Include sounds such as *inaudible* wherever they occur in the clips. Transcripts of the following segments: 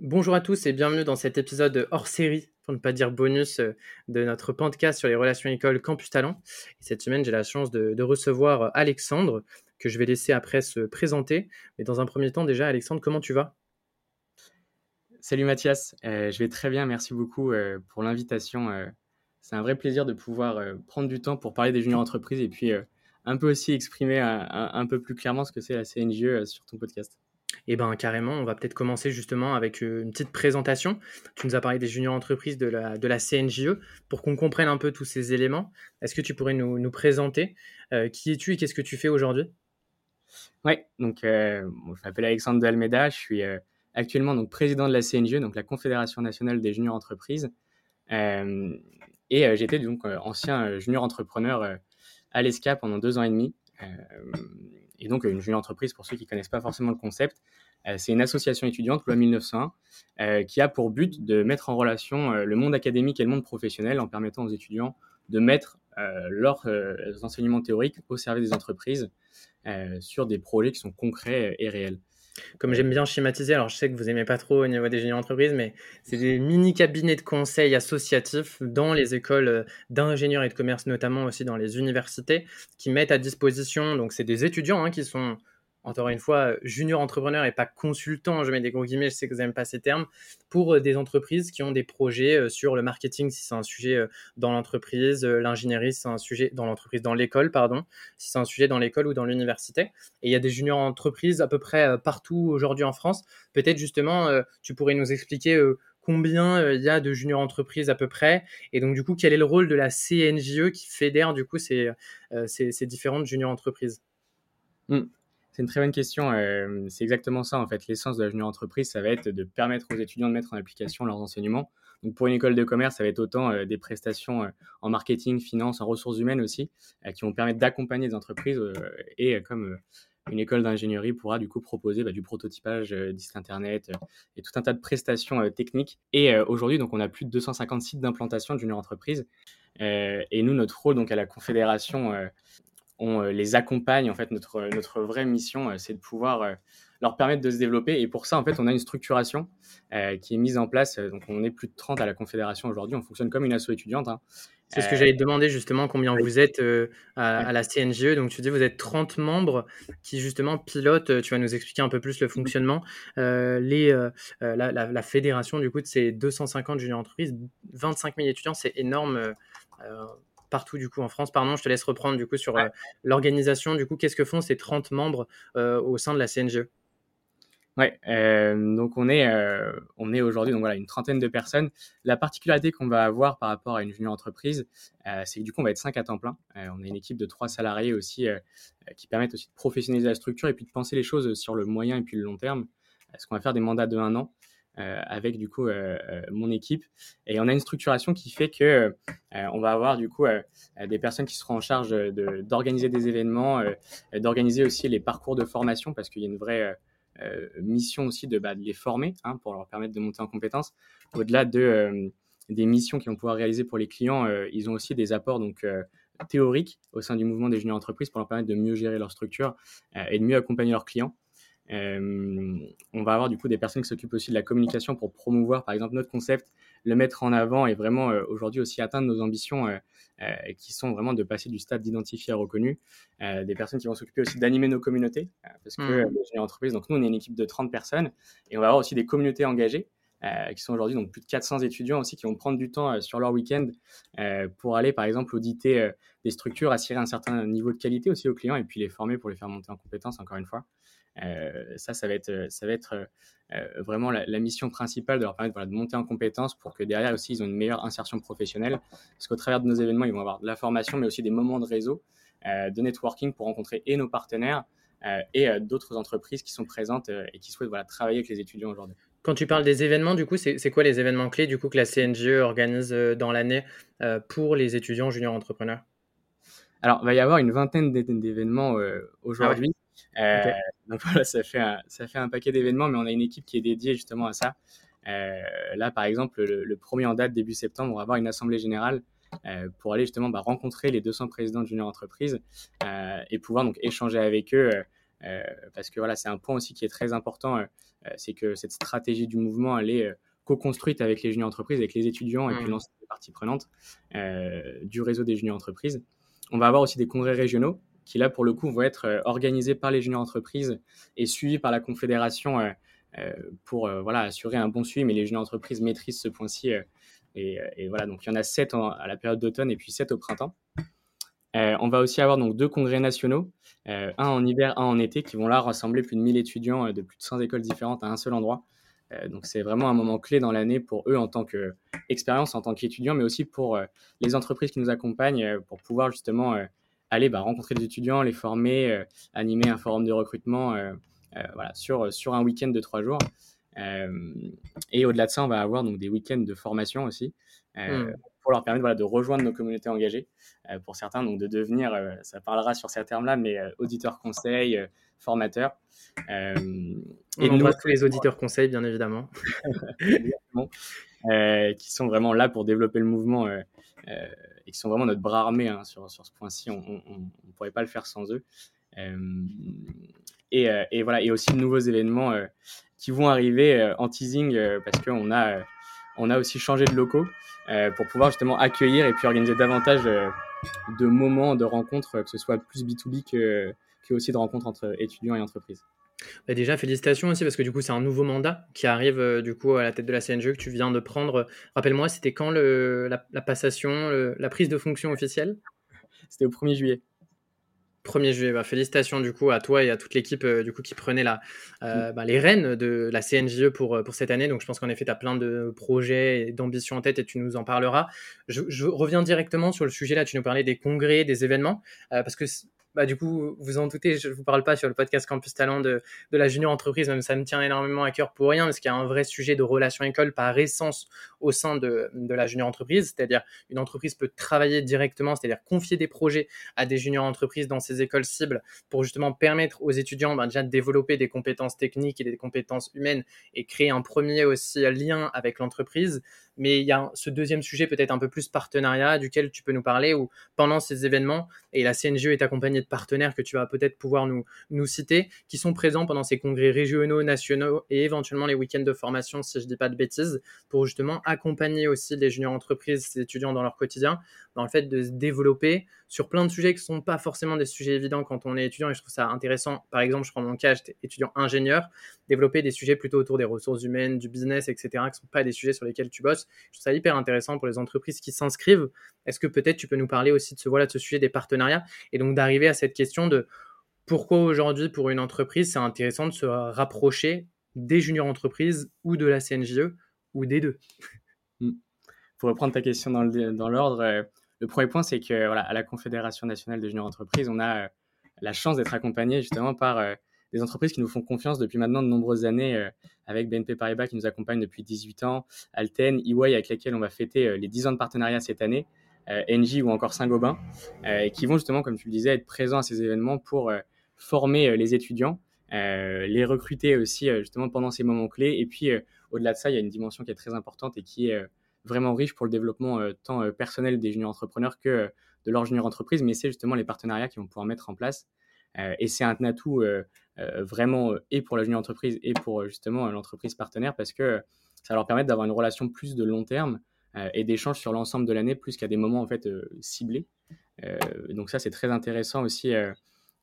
Bonjour à tous et bienvenue dans cet épisode hors série pour ne pas dire bonus, euh, de notre podcast sur les relations écoles Campus Talent. Et cette semaine, j'ai la chance de, recevoir Alexandre, que je vais laisser après se présenter. Mais dans un premier temps, déjà, Alexandre, comment tu vas? Salut Mathias, euh, je vais très bien, merci beaucoup euh, pour l'invitation. Euh, c'est un vrai plaisir de pouvoir euh, prendre du temps pour parler des juniors entreprises et puis euh, un peu aussi exprimer un, un, peu plus clairement ce que c'est la CNGE sur ton podcast. Eh bien, carrément, on va peut-être commencer justement avec une petite présentation. Tu nous as parlé des juniors entreprises de la, CNJE. Pour qu'on comprenne un peu tous ces éléments, est-ce que tu pourrais nous, présenter euh, qui es-tu et qu'est-ce que tu fais aujourd'hui? Oui, donc euh, je m'appelle Alexandre Dalmeda, je suis euh, actuellement donc, président de la CNJE, donc la Confédération nationale des juniors entreprises. Euh, et j'étais donc ancien junior entrepreneur à l'ESCA pendant deux ans et demi. Et donc, une junior entreprise, pour ceux qui ne connaissent pas forcément le concept, c'est une association étudiante, loi 1901, euh, qui a pour but de mettre en relation euh, le monde académique et le monde professionnel en permettant aux étudiants de mettre euh, leurs enseignements théoriques au service des entreprises sur des projets qui sont concrets et réels. Comme j'aime bien schématiser, alors je sais que vous aimez pas trop au niveau des juniors entreprises, mais c'est des mini cabinets de conseil associatifs dans les écoles d'ingénieurs et de commerce, notamment aussi dans les universités, qui mettent à disposition, donc c'est des étudiants hein, qui sont encore une fois, junior entrepreneur et pas consultant, je mets des gros guillemets, je sais que vous n'aimez pas ces termes, pour euh, des entreprises qui ont des projets euh, sur le marketing, si c'est un sujet euh, dans l'entreprise, l'ingénierie, si c'est un sujet dans l'entreprise, dans l'école, pardon, si c'est un sujet dans l'école ou dans l'université. Et il y a des juniors entreprises à peu près partout aujourd'hui en France. Peut-être justement, tu pourrais nous expliquer combien il y a de juniors entreprises à peu près, et donc du coup, quel est le rôle de la CNJE qui fédère du coup ces, différentes juniors entreprises? Mmh. C'est une très bonne question. Euh, c'est exactement ça, en fait. L'essence de la junior entreprise, ça va être de permettre aux étudiants de mettre en application leurs enseignements. Donc, pour une école de commerce, ça va être autant euh, des prestations euh, en marketing, finance, en ressources humaines aussi, qui vont permettre d'accompagner les entreprises. Et comme une école d'ingénierie pourra du coup proposer bah, du prototypage euh, site internet et tout un tas de prestations techniques. Et aujourd'hui, donc, on a plus de 250 sites d'implantation de junior entreprise. et nous, notre rôle donc à la Confédération on euh, les accompagne. En fait, notre, notre vraie mission, euh, c'est de pouvoir euh, leur permettre de se développer. Et pour ça, en fait, on a une structuration qui est mise en place. Donc, on est plus de 30 à la Confédération aujourd'hui. On fonctionne comme une asso étudiante. Hein. C'est ce que j'allais te demander justement, combien oui. vous êtes euh, à, à, la CNGE. Donc tu dis vous êtes 30 membres qui justement pilotent, tu vas nous expliquer un peu plus le fonctionnement, euh, les, euh, la, la, la, fédération du coup de ces 250 juniors entreprises, 25 000 étudiants, c'est énorme partout du coup en France. Pardon, je te laisse reprendre du coup sur ouais. euh, l'organisation. Du coup, qu'est-ce que font ces 30 membres euh, au sein de la CNGE Ouais, euh, donc on est, euh, on est aujourd'hui donc voilà une trentaine de personnes. La particularité qu'on va avoir par rapport à une junior entreprise, euh, c'est que du coup on va être cinq à temps plein. on a une équipe de trois salariés aussi qui permettent aussi de professionnaliser la structure et puis de penser les choses sur le moyen et puis le long terme. Est-ce qu'on va faire des mandats de un an avec du coup euh, euh, mon équipe. Et on a une structuration qui fait que on va avoir du coup des personnes qui seront en charge d'organiser de, des événements, d'organiser aussi les parcours de formation parce qu'il y a une vraie mission aussi de, bah, les former hein, pour leur permettre de monter en compétences. Au-delà de des missions qu'ils vont pouvoir réaliser pour les clients, euh, ils ont aussi des apports donc euh, théoriques au sein du mouvement des juniors entreprises pour leur permettre de mieux gérer leur structure euh, et de mieux accompagner leurs clients. Euh, on va avoir du coup des personnes qui s'occupent aussi de la communication pour promouvoir par exemple notre concept, le mettre en avant et vraiment euh, aujourd'hui aussi atteindre nos ambitions euh, qui sont vraiment de passer du stade d'identifié à reconnu. des personnes qui vont s'occuper aussi d'animer nos communautés parce que mmh. les entreprises, donc nous on est une équipe de 30 personnes et on va avoir aussi des communautés engagées. Qui sont aujourd'hui donc plus de 400 étudiants aussi qui vont prendre du temps sur leur week-end pour aller par exemple auditer des structures, assurer un certain niveau de qualité aussi aux clients et puis les former pour les faire monter en compétences encore une fois. Ça, ça va être, ça va être vraiment la, la, mission principale de leur permettre voilà, de monter en compétences pour que derrière aussi ils ont une meilleure insertion professionnelle. Parce qu'au travers de nos événements, ils vont avoir de la formation, mais aussi des moments de réseau, de networking pour rencontrer et nos partenaires, et d'autres entreprises qui sont présentes et qui souhaitent voilà, travailler avec les étudiants aujourd'hui. Quand tu parles des événements, du coup, c'est quoi les événements clés du coup que la CNGE organise dans l'année pour les étudiants juniors entrepreneurs? Alors, il va y avoir une vingtaine d'événements aujourd'hui. Ah donc *laughs* voilà, ça fait un, ça fait un paquet d'événements, mais on a une équipe qui est dédiée justement à ça. Euh, là, par exemple, le, premier en date, début septembre, on va avoir une assemblée générale euh, pour aller justement bah, rencontrer les 200 présidents de junior entreprises euh, et pouvoir donc échanger avec eux. parce que voilà, c'est un point aussi qui est très important, c'est que cette stratégie du mouvement, elle est co-construite avec les juniors entreprises, avec les étudiants et puis mmh. l'ensemble des parties prenantes du réseau des juniors entreprises. On va avoir aussi des congrès régionaux qui là pour le coup vont être organisés par les juniors entreprises et suivis par la confédération euh, pour euh, voilà, assurer un bon suivi, mais les jeunes entreprises maîtrisent ce point-ci. Euh, et, voilà, donc il y en a sept à la période d'automne et puis sept au printemps. on va aussi avoir donc deux congrès nationaux, un en hiver, un en été, qui vont là rassembler plus de 1000 étudiants de plus de 100 écoles différentes à un seul endroit. donc c'est vraiment un moment clé dans l'année pour eux en tant qu'expérience, en tant qu'étudiants, mais aussi pour les entreprises qui nous accompagnent, pour pouvoir justement aller bah, rencontrer des étudiants, les former, animer un forum de recrutement euh, voilà, sur, sur un week-end de trois jours. Euh, et au-delà de ça, on va avoir donc des week-ends de formation aussi. Euh, hmm. pour leur permettre voilà, de rejoindre nos communautés engagées. pour certains, donc de devenir, ça parlera sur ces termes-là, mais auditeurs conseils, formateurs. et on embrasse tous les auditeurs conseils, bien évidemment. *laughs* qui sont vraiment là pour développer le mouvement et qui sont vraiment notre bras armé hein, sur, sur ce point-ci. On ne pourrait pas le faire sans eux. Euh, et, voilà, et aussi de nouveaux événements euh, qui vont arriver euh, en teasing parce qu'on a, on a aussi changé de locaux pour pouvoir justement accueillir et puis organiser davantage de moments de rencontres, que ce soit plus B2B que, que aussi de rencontres entre étudiants et entreprises. Bah, déjà, félicitations aussi parce que du coup, c'est un nouveau mandat qui arrive du coup à la tête de la CNG que tu viens de prendre. Rappelle-moi, c'était quand le, la, passation, la prise de fonction officielle? C'était au 1er juillet. 1er juillet. Bah, félicitations du coup à toi et à toute l'équipe euh, du coup qui prenait la, euh, mm. bah, les rênes de la CNJE pour, euh, pour cette année. Donc je pense qu'en effet, tu as plein de projets et d'ambitions en tête et tu nous en parleras. Je, je, reviens directement sur le sujet là. Tu nous parlais des congrès, des événements, parce que bah, du coup, vous en doutez, je ne vous parle pas sur le podcast Campus Talent de, la junior entreprise, même ça me tient énormément à cœur pour rien, parce qu'il y a un vrai sujet de relation école par essence au sein de, la junior entreprise, c'est-à-dire une entreprise peut travailler directement, c'est-à-dire confier des projets à des junior entreprises dans ses écoles cibles pour justement permettre aux étudiants ben, déjà de développer des compétences techniques et des compétences humaines et créer un premier aussi lien avec l'entreprise mais il y a ce deuxième sujet peut-être un peu plus partenariat duquel tu peux nous parler ou pendant ces événements, et la CNGE est accompagnée de partenaires que tu vas peut-être pouvoir nous, nous citer, qui sont présents pendant ces congrès régionaux, nationaux et éventuellement les week-ends de formation, si je ne dis pas de bêtises, pour justement accompagner aussi les juniors entreprises, les étudiants dans leur quotidien, dans le fait de se développer sur plein de sujets qui ne sont pas forcément des sujets évidents quand on est étudiant, et je trouve ça intéressant. Par exemple, je prends mon cas, j'étais étudiant ingénieur, développer des sujets plutôt autour des ressources humaines, du business, etc., qui ne sont pas des sujets sur lesquels tu bosses. Je trouve ça hyper intéressant pour les entreprises qui s'inscrivent. Est-ce que peut-être tu peux nous parler aussi de ce, voilà, de ce sujet des partenariats et donc d'arriver à cette question de pourquoi aujourd'hui, pour une entreprise, c'est intéressant de se rapprocher des juniors entreprises ou de la CNJE ou des deux? *laughs* Hmm. Pour reprendre ta question dans l'ordre, euh, le premier point, c'est que à la Confédération nationale des juniors entreprises, on a euh, la chance d'être accompagné justement par euh, des entreprises qui nous font confiance depuis maintenant de nombreuses années, euh, avec BNP Paribas qui nous accompagne depuis 18 ans, Alten, EY avec lesquels on va fêter les 10 ans de partenariat cette année, Engie ou encore Saint-Gobain, qui vont justement, comme tu le disais, être présents à ces événements pour former les étudiants, les recruter aussi justement pendant ces moments clés. Et puis, au-delà de ça, il y a une dimension qui est très importante et qui est vraiment riche pour le développement euh, tant euh, personnel des juniors entrepreneurs que euh, de leur junior entreprise, mais c'est justement les partenariats qu'ils vont pouvoir mettre en place. Et c'est un atout vraiment et pour la junior entreprise et pour justement l'entreprise partenaire parce que ça leur permet d'avoir une relation plus de long terme et d'échanges sur l'ensemble de l'année plus qu'à des moments en fait ciblés. donc ça c'est très intéressant aussi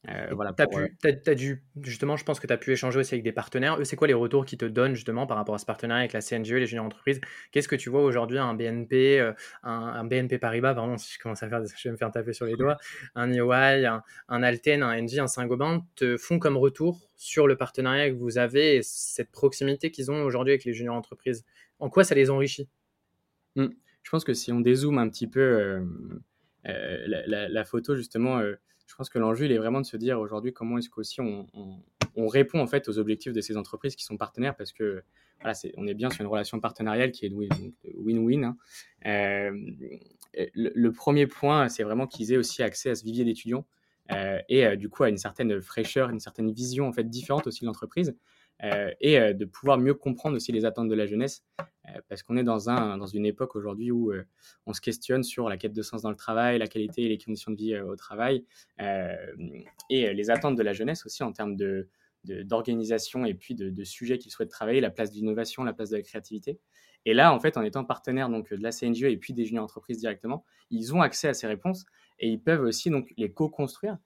euh, voilà, euh, as dû, justement, je pense que tu as pu échanger aussi avec des partenaires. Eux, c'est quoi les retours qu'ils te donnent justement par rapport à ce partenariat avec la CNGE, les juniors entreprises? Qu'est-ce que tu vois aujourd'hui un BNP, euh, un, BNP Paribas, vraiment, si je commence à faire, *laughs* je vais me faire taper sur les doigts, un EY, un, un Alten, un NG, un Saint-Gobain te font comme retour sur le partenariat que vous avez et cette proximité qu'ils ont aujourd'hui avec les juniors entreprises? En quoi ça les enrichit? Mmh. Je pense que si on dézoome un petit peu la, photo, justement, je pense que l'enjeu, il est vraiment de se dire aujourd'hui comment est-ce qu'aussi on, on, répond en fait aux objectifs de ces entreprises qui sont partenaires parce que voilà, on est bien sur une relation partenariale qui est win-win. Hein. Euh, le, premier point, c'est vraiment qu'ils aient aussi accès à ce vivier d'étudiants euh, et euh, du coup à une certaine fraîcheur, une certaine vision en fait différente aussi de l'entreprise. Et de pouvoir mieux comprendre aussi les attentes de la jeunesse, parce qu'on est dans, un, dans une époque aujourd'hui où on se questionne sur la quête de sens dans le travail, la qualité et les conditions de vie au travail, et les attentes de la jeunesse aussi en termes de, d'organisation et puis de, sujets qu'ils souhaitent travailler, la place de l'innovation, la place de la créativité. Et là, en fait, en étant partenaire donc, de la CNGE et puis des juniors entreprises directement, ils ont accès à ces réponses et ils peuvent aussi donc, les co-construire, euh,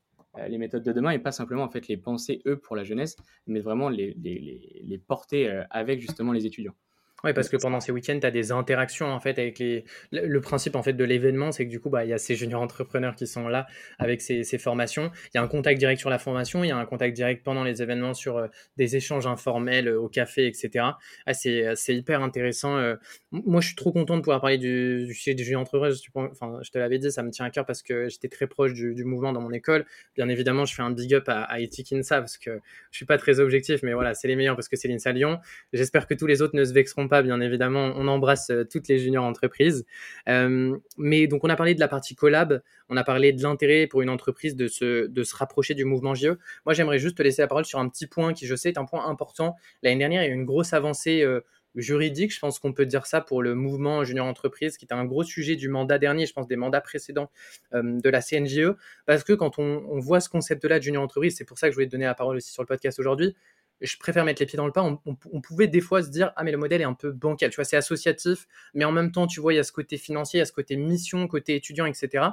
les méthodes de demain, et pas simplement en fait, les penser eux pour la jeunesse, mais vraiment les, les, les porter euh, avec justement les étudiants. Oui, parce que pendant ces week-ends, tu as des interactions en fait avec les. Le principe en fait de l'événement, c'est que du coup, bah, il y a ces juniors entrepreneurs qui sont là avec ces, ces formations. Il y a un contact direct sur la formation, il y a un contact direct pendant les événements sur euh, des échanges informels euh, au café, etc. Ah, c'est hyper intéressant. Euh. Moi, je suis trop content de pouvoir parler du, du sujet des juniors entrepreneurs. Enfin, je te l'avais dit, ça me tient à cœur parce que j'étais très proche du, du, mouvement dans mon école. Bien évidemment, je fais un big up à, à Etikinsa parce que je suis pas très objectif, mais voilà, c'est les meilleurs parce que c'est l'INSA Lyon. J'espère que tous les autres ne se vexeront pas, bien évidemment. On embrasse euh, toutes les juniors entreprises. Euh, mais donc, on a parlé de la partie collab, on a parlé de l'intérêt pour une entreprise de se, de se rapprocher du mouvement JE. Moi, j'aimerais juste te laisser la parole sur un petit point qui, je sais, est un point important. L'année dernière, il y a eu une grosse avancée euh, juridique, je pense qu'on peut dire ça pour le mouvement junior entreprise, qui était un gros sujet du mandat dernier, je pense des mandats précédents de la CNGE, parce que quand on, on voit ce concept-là de junior entreprise, c'est pour ça que je voulais te donner la parole aussi sur le podcast aujourd'hui, je préfère mettre les pieds dans le pas. On, pouvait des fois se dire, ah mais le modèle est un peu bancal, tu vois, c'est associatif, mais en même temps, tu vois, il y a ce côté financier, il y a ce côté mission, côté étudiant, etc.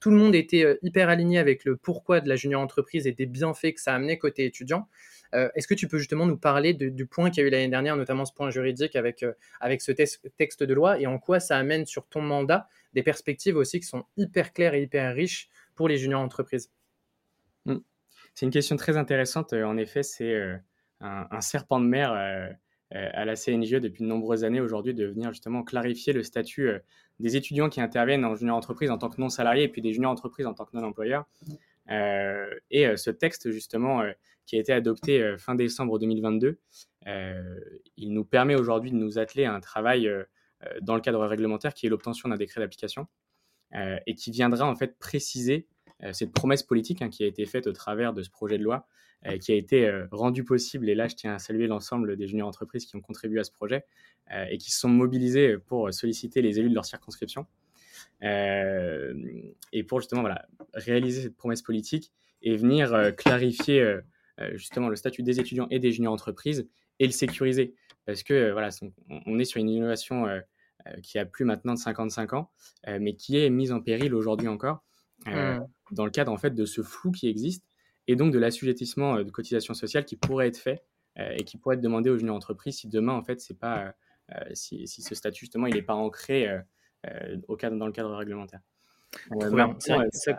Tout le monde était euh, hyper aligné avec le pourquoi de la junior entreprise et des bienfaits que ça amenait côté étudiant. Euh, est-ce que tu peux justement nous parler du point qu'il y a eu l'année dernière, notamment ce point juridique avec, euh, avec ce texte de loi et en quoi ça amène sur ton mandat des perspectives aussi qui sont hyper claires et hyper riches pour les juniors entreprises? Mmh. C'est une question très intéressante. En effet, c'est un, serpent de mer euh, euh, à la CNGE depuis de nombreuses années aujourd'hui de venir justement clarifier le statut euh, des étudiants qui interviennent en junior entreprise en tant que non salariés et puis des juniors entreprises en tant que non employeurs. et ce texte justement qui a été adopté fin décembre 2022, il nous permet aujourd'hui de nous atteler à un travail dans le cadre réglementaire qui est l'obtention d'un décret d'application et qui viendra en fait préciser cette promesse politique hein, qui a été faite au travers de ce projet de loi euh, qui a été euh, rendu possible. Et là, je tiens à saluer l'ensemble des juniors entreprises qui ont contribué à ce projet euh, et qui se sont mobilisés pour solliciter les élus de leur circonscription. et pour justement voilà, réaliser cette promesse politique et venir clarifier justement le statut des étudiants et des juniors entreprises et le sécuriser. Parce que voilà, on est sur une innovation qui a plus maintenant de 55 ans, mais qui est mise en péril aujourd'hui encore, mmh. dans le cadre en fait de ce flou qui existe et donc de l'assujettissement euh, de cotisation sociale qui pourrait être fait euh, et qui pourrait être demandé aux juniors entreprises si demain, en fait, c'est pas, euh, si, si, ce statut, justement, il n'est pas ancré au cadre, dans le cadre réglementaire. Euh,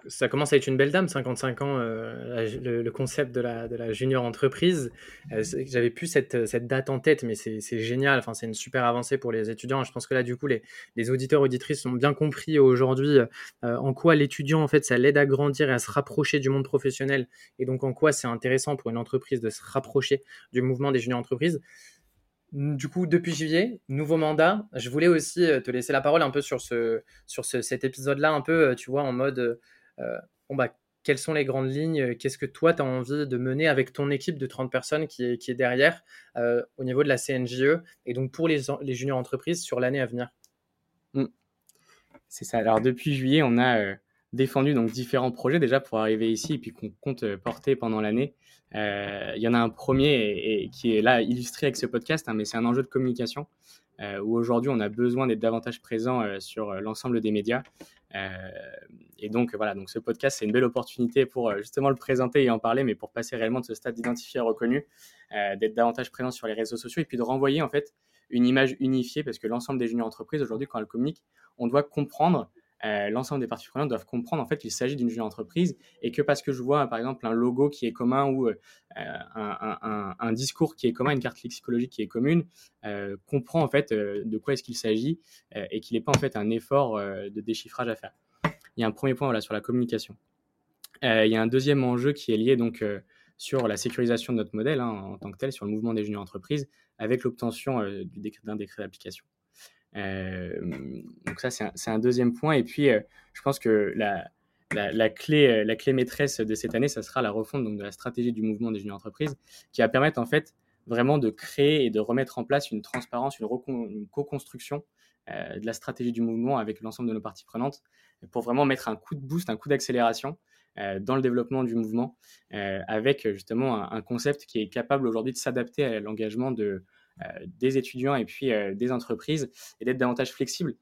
ça, commence à être une belle dame, 55 ans, euh, le, concept de la, de la junior entreprise. Euh, j'avais plus cette, cette, date en tête, mais c'est génial. Enfin, c'est une super avancée pour les étudiants. Je pense que là, du coup, les, les auditeurs auditrices ont bien compris aujourd'hui en quoi l'étudiant, en fait, ça l'aide à grandir et à se rapprocher du monde professionnel. Et donc, en quoi c'est intéressant pour une entreprise de se rapprocher du mouvement des juniors entreprises. Du coup, depuis juillet, nouveau mandat. Je voulais aussi euh, te laisser la parole un peu sur, ce, sur cet épisode-là, un peu, euh, tu vois, en mode, euh, bah, quelles sont les grandes lignes Qu'est-ce que toi, tu as envie de mener avec ton équipe de 30 personnes qui est, qui est derrière au niveau de la CNJE et donc pour les, les juniors entreprises sur l'année à venir? Mmh. C'est ça. Alors, depuis juillet, on a défendu donc différents projets déjà pour arriver ici et puis qu'on compte porter pendant l'année. Euh, il y en a un premier et, qui est là illustré avec ce podcast, hein, mais c'est un enjeu de communication euh, où aujourd'hui on a besoin d'être davantage présent euh, sur l'ensemble des médias. et donc voilà, donc ce podcast c'est une belle opportunité pour justement le présenter et en parler, mais pour passer réellement de ce stade d'identifié reconnu, d'être davantage présent sur les réseaux sociaux et puis de renvoyer en fait une image unifiée parce que l'ensemble des juniors entreprises aujourd'hui quand elles communiquent, on doit comprendre euh, l'ensemble des parties prenantes doivent comprendre en fait qu'il s'agit d'une junior entreprise et que parce que je vois par exemple un logo qui est commun ou euh, un, discours qui est commun, une carte lexicologique qui est commune, euh, comprend en fait de quoi est-ce qu'il s'agit et qu'il n'est pas en fait un effort de déchiffrage à faire. Il y a un premier point voilà, sur la communication. il y a un deuxième enjeu qui est lié donc sur la sécurisation de notre modèle hein, en tant que tel, sur le mouvement des juniors entreprises, avec l'obtention d'un décret d'application. Donc ça, c'est un, deuxième point. Et puis, je pense que la, clé, la clé maîtresse de cette année, ça sera la refonte de la stratégie du mouvement des juniors entreprises, qui va permettre en fait vraiment de créer et de remettre en place une transparence, une, co-construction euh, de la stratégie du mouvement avec l'ensemble de nos parties prenantes pour vraiment mettre un coup de boost, un coup d'accélération euh, dans le développement du mouvement euh, avec justement un, concept qui est capable aujourd'hui de s'adapter à l'engagement de, des étudiants et puis des entreprises et d'être davantage flexible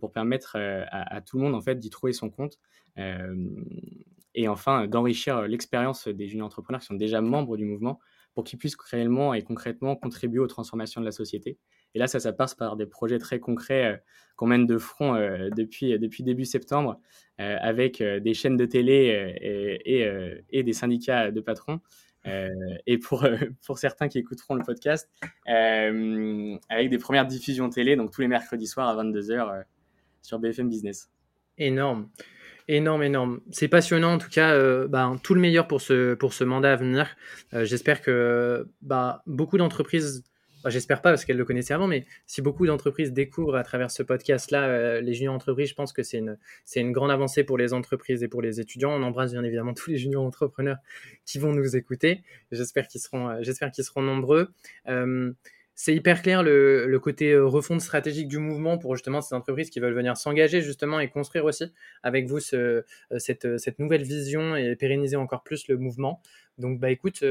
pour permettre à, à, tout le monde en fait d'y trouver son compte et enfin d'enrichir l'expérience des juniors entrepreneurs qui sont déjà membres du mouvement pour qu'ils puissent réellement et concrètement contribuer aux transformations de la société. Et là, ça, ça passe par des projets très concrets euh, qu'on mène de front euh, depuis, depuis début septembre, euh, avec des chaînes de télé et, et, des syndicats de patrons. Et pour, pour certains qui écouteront le podcast, avec des premières diffusions télé, donc tous les mercredis soirs à 22h sur BFM Business. Énorme. Énorme, énorme. C'est passionnant en tout cas. Euh, bah, tout le meilleur pour ce, pour ce mandat à venir. Euh, j'espère que bah, beaucoup d'entreprises, j'espère pas parce qu'elles le connaissaient avant, mais si beaucoup d'entreprises découvrent à travers ce podcast-là euh, les juniors entreprises, je pense que c'est une, une grande avancée pour les entreprises et pour les étudiants. On embrasse bien évidemment *laughs* tous les juniors entrepreneurs qui vont nous écouter. J'espère qu'ils seront, j'espère qu'ils seront nombreux c'est hyper clair le, côté euh, refonte stratégique du mouvement pour justement ces entreprises qui veulent venir s'engager justement et construire aussi avec vous ce, euh, cette, euh, cette, nouvelle vision et pérenniser encore plus le mouvement. Donc bah écoute,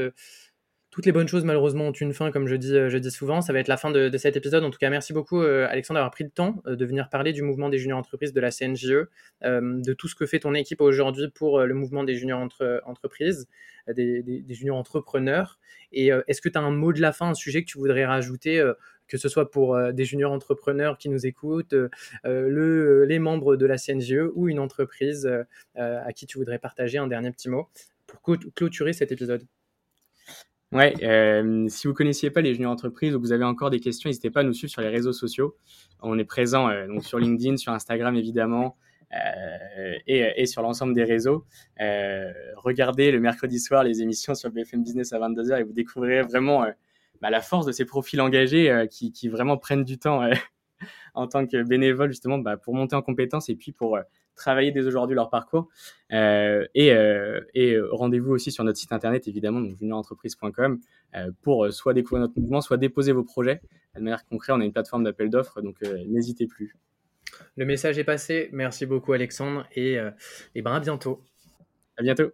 toutes les bonnes choses malheureusement ont une fin comme je dis, dis souvent. Ça va être la fin de, cet épisode. En tout cas, merci beaucoup Alexandre d'avoir pris le temps de venir parler du mouvement des juniors entreprises de la CNJE, de tout ce que fait ton équipe aujourd'hui pour le mouvement des juniors entre, entreprises, des, juniors entrepreneurs. Et euh, est-ce que tu as un mot de la fin, un sujet que tu voudrais rajouter euh, que ce soit pour euh, des juniors entrepreneurs qui nous écoutent, le, les membres de la CNGE ou une entreprise à qui tu voudrais partager un dernier petit mot pour clôturer cet épisode? Ouais, si vous connaissiez pas les juniors entreprises ou que vous avez encore des questions, n'hésitez pas à nous suivre sur les réseaux sociaux. On est présent donc sur LinkedIn, sur Instagram évidemment, euh, et, sur l'ensemble des réseaux. Euh, regardez le mercredi soir les émissions sur BFM Business à 22h et vous découvrirez vraiment euh, bah, la force de ces profils engagés qui, qui, vraiment prennent du temps *laughs* en tant que bénévoles justement bah, pour monter en compétences et puis pour travailler dès aujourd'hui leur parcours. Euh, et, et rendez-vous aussi sur notre site internet, évidemment, donc juniorentreprise.com, euh, pour soit découvrir notre mouvement, soit déposer vos projets. De manière concrète, on a une plateforme d'appel d'offres, donc n'hésitez plus. Le message est passé. Merci beaucoup, Alexandre. Et, euh, et ben à bientôt. À bientôt.